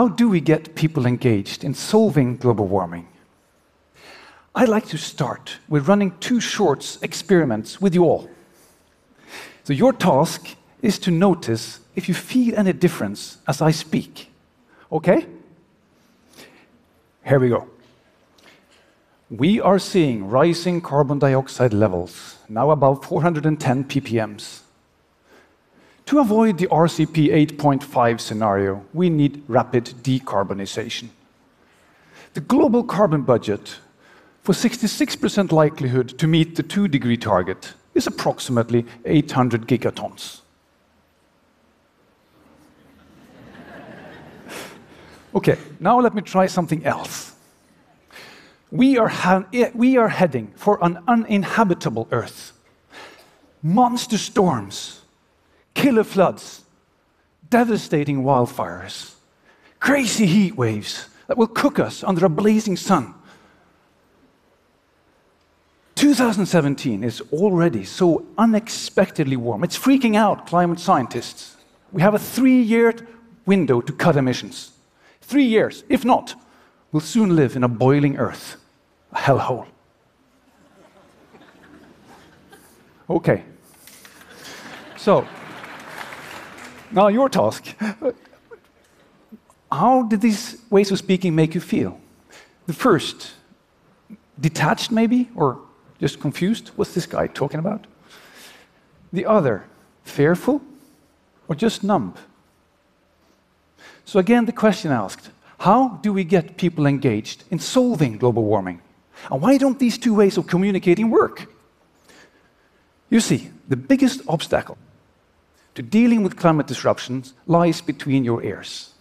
how do we get people engaged in solving global warming? I'd like to start with running two short experiments with you all. So, your task is to notice if you feel any difference as I speak. Okay? Here we go. We are seeing rising carbon dioxide levels, now above 410 ppms. To avoid the RCP 8.5 scenario, we need rapid decarbonization. The global carbon budget for 66% likelihood to meet the 2 degree target is approximately 800 gigatons. Okay, now let me try something else. We are, eh, we are heading for an uninhabitable Earth. Monster storms, killer floods, devastating wildfires, crazy heat waves that will cook us under a blazing sun. 2017 is already so unexpectedly warm. It's freaking out climate scientists. We have a three year window to cut emissions. Three years. If not, we'll soon live in a boiling earth, a hellhole. Okay. So, now your task. How did these ways of speaking make you feel? The first, detached maybe, or just confused? What's this guy talking about? The other, fearful, or just numb? So, again, the question asked how do we get people engaged in solving global warming? And why don't these two ways of communicating work? You see, the biggest obstacle to dealing with climate disruptions lies between your ears.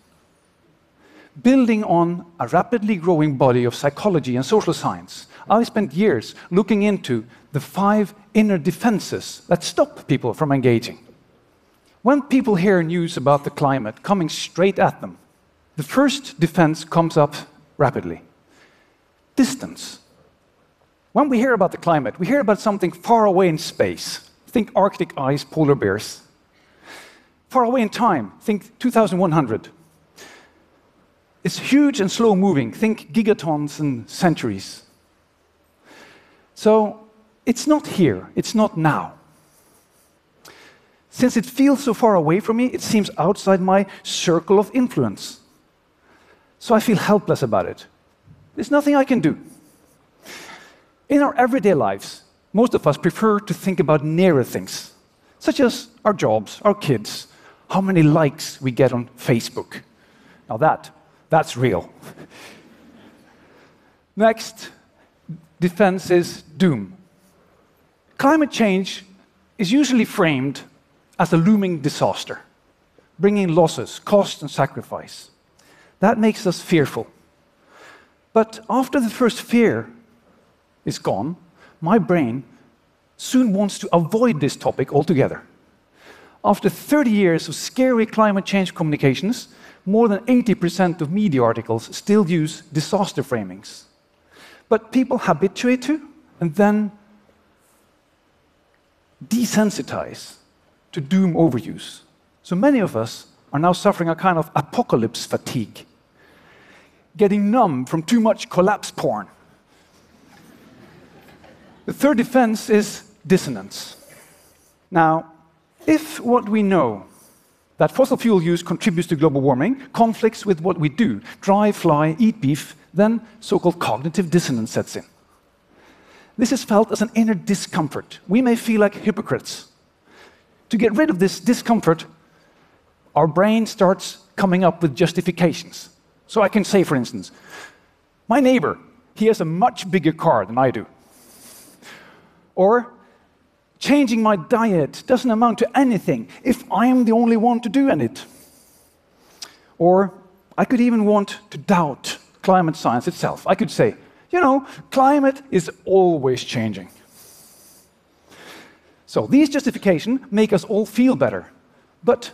Building on a rapidly growing body of psychology and social science, I spent years looking into the five inner defenses that stop people from engaging. When people hear news about the climate coming straight at them, the first defense comes up rapidly distance. When we hear about the climate, we hear about something far away in space. Think Arctic ice, polar bears. Far away in time, think 2100. It's huge and slow moving. Think gigatons and centuries. So it's not here, it's not now. Since it feels so far away from me, it seems outside my circle of influence. So I feel helpless about it. There's nothing I can do. In our everyday lives, most of us prefer to think about nearer things, such as our jobs, our kids, how many likes we get on Facebook. Now that, that's real. Next, defense is doom. Climate change is usually framed as a looming disaster, bringing losses, cost, and sacrifice. That makes us fearful. But after the first fear is gone, my brain soon wants to avoid this topic altogether. After 30 years of scary climate change communications, more than 80% of media articles still use disaster framings. But people habituate to and then desensitize to doom overuse. So many of us are now suffering a kind of apocalypse fatigue, getting numb from too much collapse porn. The third defense is dissonance. Now, if what we know that fossil fuel use contributes to global warming conflicts with what we do, drive, fly, eat beef, then so called cognitive dissonance sets in. This is felt as an inner discomfort. We may feel like hypocrites. To get rid of this discomfort, our brain starts coming up with justifications. So I can say, for instance, my neighbor, he has a much bigger car than I do. Or, changing my diet doesn't amount to anything if I am the only one to do it. Or, I could even want to doubt climate science itself. I could say, you know, climate is always changing. So these justifications make us all feel better, but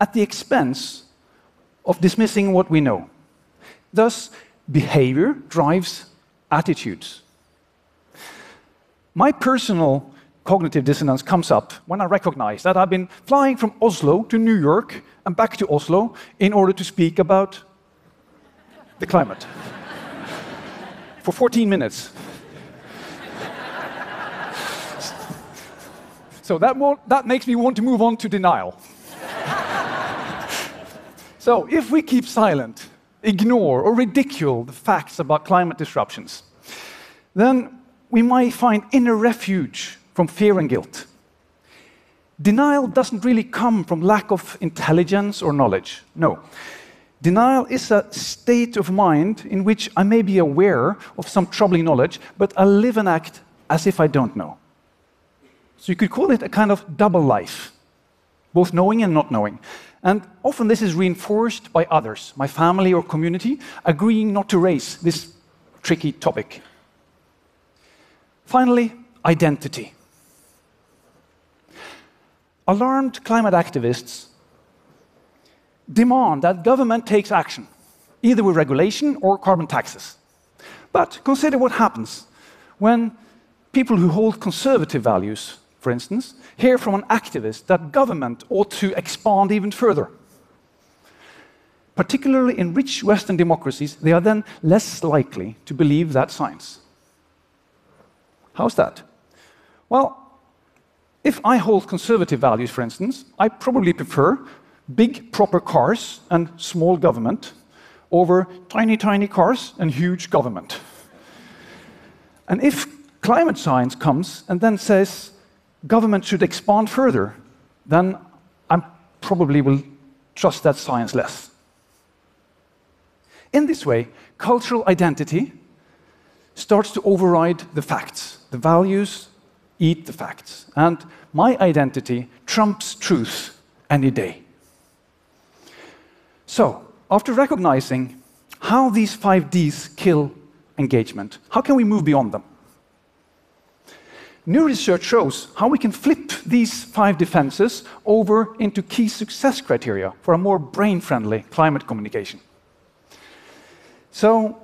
at the expense of dismissing what we know. Thus, behavior drives attitudes. My personal cognitive dissonance comes up when I recognize that I've been flying from Oslo to New York and back to Oslo in order to speak about the climate for 14 minutes. so that, that makes me want to move on to denial. so if we keep silent, ignore, or ridicule the facts about climate disruptions, then we might find inner refuge from fear and guilt. Denial doesn't really come from lack of intelligence or knowledge. No. Denial is a state of mind in which I may be aware of some troubling knowledge, but I live and act as if I don't know. So you could call it a kind of double life, both knowing and not knowing. And often this is reinforced by others, my family or community, agreeing not to raise this tricky topic. Finally, identity. Alarmed climate activists demand that government takes action, either with regulation or carbon taxes. But consider what happens when people who hold conservative values, for instance, hear from an activist that government ought to expand even further. Particularly in rich Western democracies, they are then less likely to believe that science. How's that? Well, if I hold conservative values, for instance, I probably prefer big, proper cars and small government over tiny, tiny cars and huge government. And if climate science comes and then says government should expand further, then I probably will trust that science less. In this way, cultural identity starts to override the facts. The values eat the facts. And my identity trumps truth any day. So, after recognizing how these five Ds kill engagement, how can we move beyond them? New research shows how we can flip these five defenses over into key success criteria for a more brain friendly climate communication. So,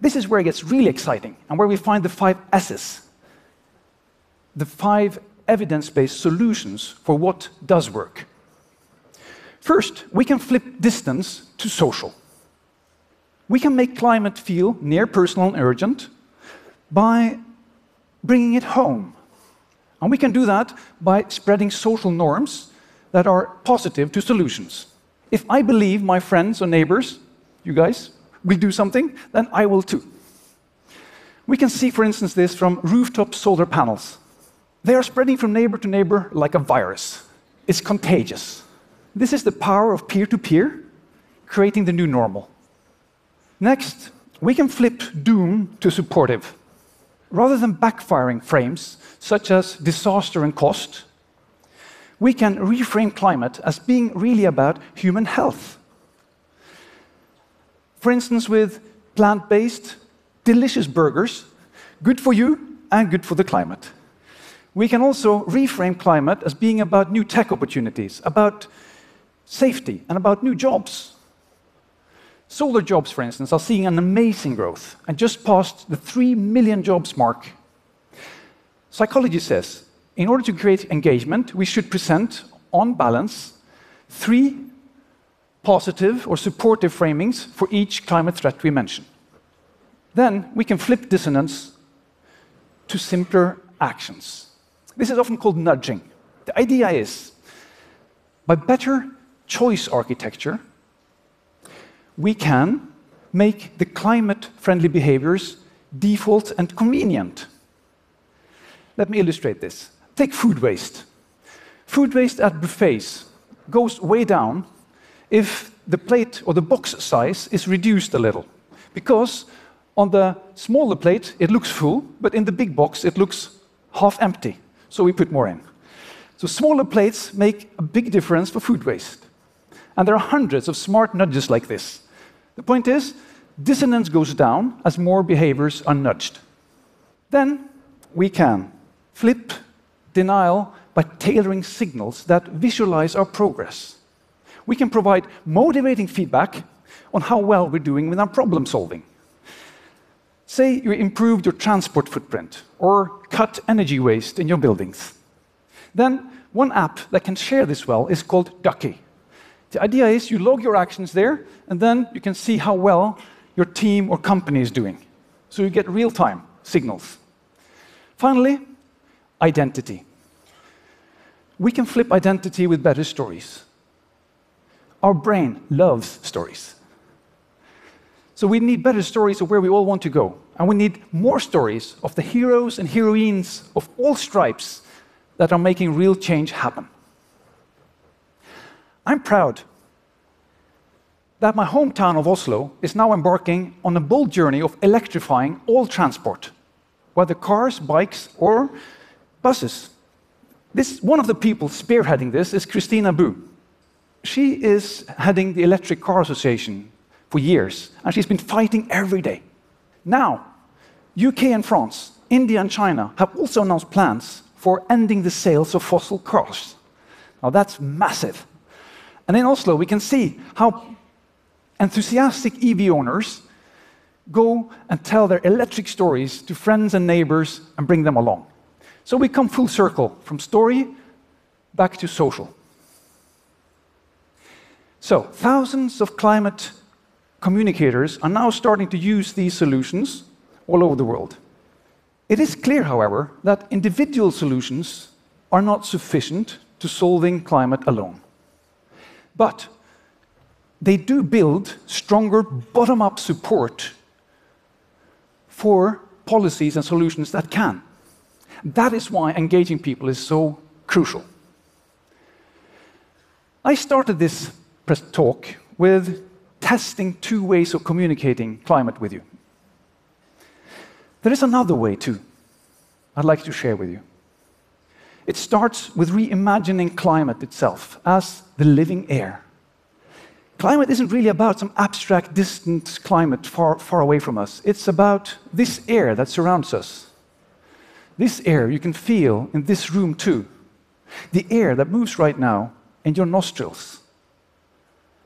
this is where it gets really exciting and where we find the five S's the five evidence based solutions for what does work. First, we can flip distance to social. We can make climate feel near personal and urgent by bringing it home. And we can do that by spreading social norms that are positive to solutions. If I believe my friends or neighbors, you guys, will do something, then I will too. We can see, for instance, this from rooftop solar panels. They are spreading from neighbor to neighbor like a virus. It's contagious. This is the power of peer to peer, creating the new normal. Next, we can flip doom to supportive. Rather than backfiring frames such as disaster and cost, we can reframe climate as being really about human health. For instance, with plant based, delicious burgers, good for you and good for the climate. We can also reframe climate as being about new tech opportunities, about safety, and about new jobs. Solar jobs, for instance, are seeing an amazing growth and just passed the 3 million jobs mark. Psychology says in order to create engagement, we should present, on balance, three positive or supportive framings for each climate threat we mention. Then we can flip dissonance to simpler actions. This is often called nudging. The idea is by better choice architecture, we can make the climate friendly behaviors default and convenient. Let me illustrate this. Take food waste. Food waste at buffets goes way down if the plate or the box size is reduced a little. Because on the smaller plate, it looks full, but in the big box, it looks half empty so we put more in. So smaller plates make a big difference for food waste. And there are hundreds of smart nudges like this. The point is, dissonance goes down as more behaviors are nudged. Then we can flip denial by tailoring signals that visualize our progress. We can provide motivating feedback on how well we're doing with our problem solving. Say you improved your transport footprint or cut energy waste in your buildings. Then one app that can share this well is called Ducky. The idea is you log your actions there, and then you can see how well your team or company is doing. So you get real time signals. Finally, identity. We can flip identity with better stories. Our brain loves stories. So we need better stories of where we all want to go. And we need more stories of the heroes and heroines of all stripes that are making real change happen. I'm proud that my hometown of Oslo is now embarking on a bold journey of electrifying all transport, whether cars, bikes, or buses. This, one of the people spearheading this is Christina Bu. She is heading the Electric Car Association for years, and she's been fighting every day. Now, UK and France, India and China have also announced plans for ending the sales of fossil cars. Now, that's massive. And in Oslo, we can see how enthusiastic EV owners go and tell their electric stories to friends and neighbors and bring them along. So we come full circle from story back to social. So, thousands of climate communicators are now starting to use these solutions all over the world. It is clear, however, that individual solutions are not sufficient to solving climate alone. But they do build stronger bottom up support for policies and solutions that can. That is why engaging people is so crucial. I started this talk with testing two ways of communicating climate with you. There is another way too, I'd like to share with you. It starts with reimagining climate itself as the living air. Climate isn't really about some abstract, distant climate far, far away from us. It's about this air that surrounds us. This air you can feel in this room too. The air that moves right now in your nostrils.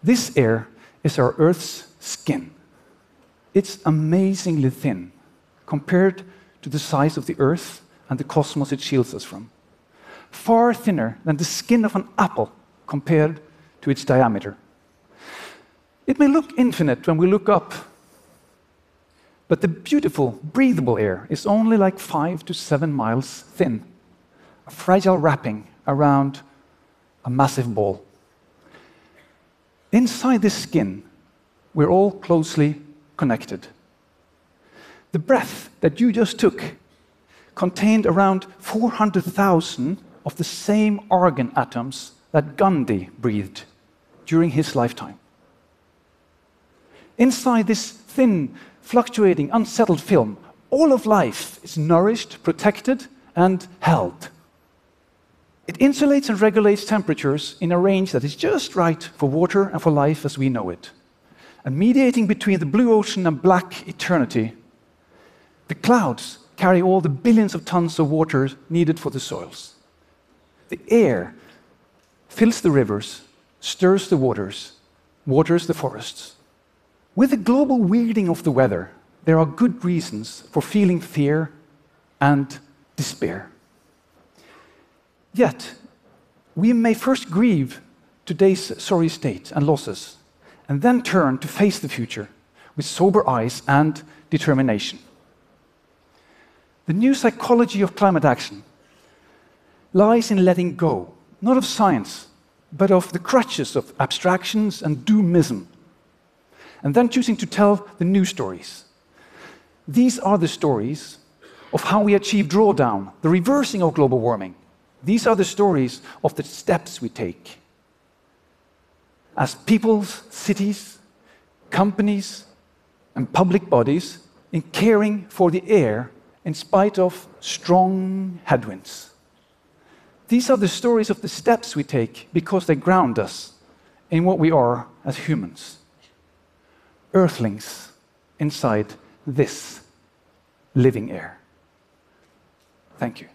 This air is our Earth's skin. It's amazingly thin compared to the size of the Earth and the cosmos it shields us from. Far thinner than the skin of an apple compared to its diameter. It may look infinite when we look up, but the beautiful, breathable air is only like five to seven miles thin, a fragile wrapping around a massive ball. Inside this skin, we're all closely connected. The breath that you just took contained around 400,000 of the same argon atoms that Gandhi breathed during his lifetime. Inside this thin, fluctuating, unsettled film, all of life is nourished, protected, and held. It insulates and regulates temperatures in a range that is just right for water and for life as we know it. And mediating between the blue ocean and black eternity, the clouds carry all the billions of tons of water needed for the soils. The air fills the rivers, stirs the waters, waters the forests. With the global weirding of the weather, there are good reasons for feeling fear and despair. Yet, we may first grieve today's sorry state and losses, and then turn to face the future with sober eyes and determination. The new psychology of climate action lies in letting go, not of science, but of the crutches of abstractions and doomism and then choosing to tell the new stories. These are the stories of how we achieve drawdown, the reversing of global warming. These are the stories of the steps we take. As peoples, cities, companies, and public bodies in caring for the air in spite of strong headwinds. These are the stories of the steps we take because they ground us in what we are as humans earthlings inside this living air. Thank you.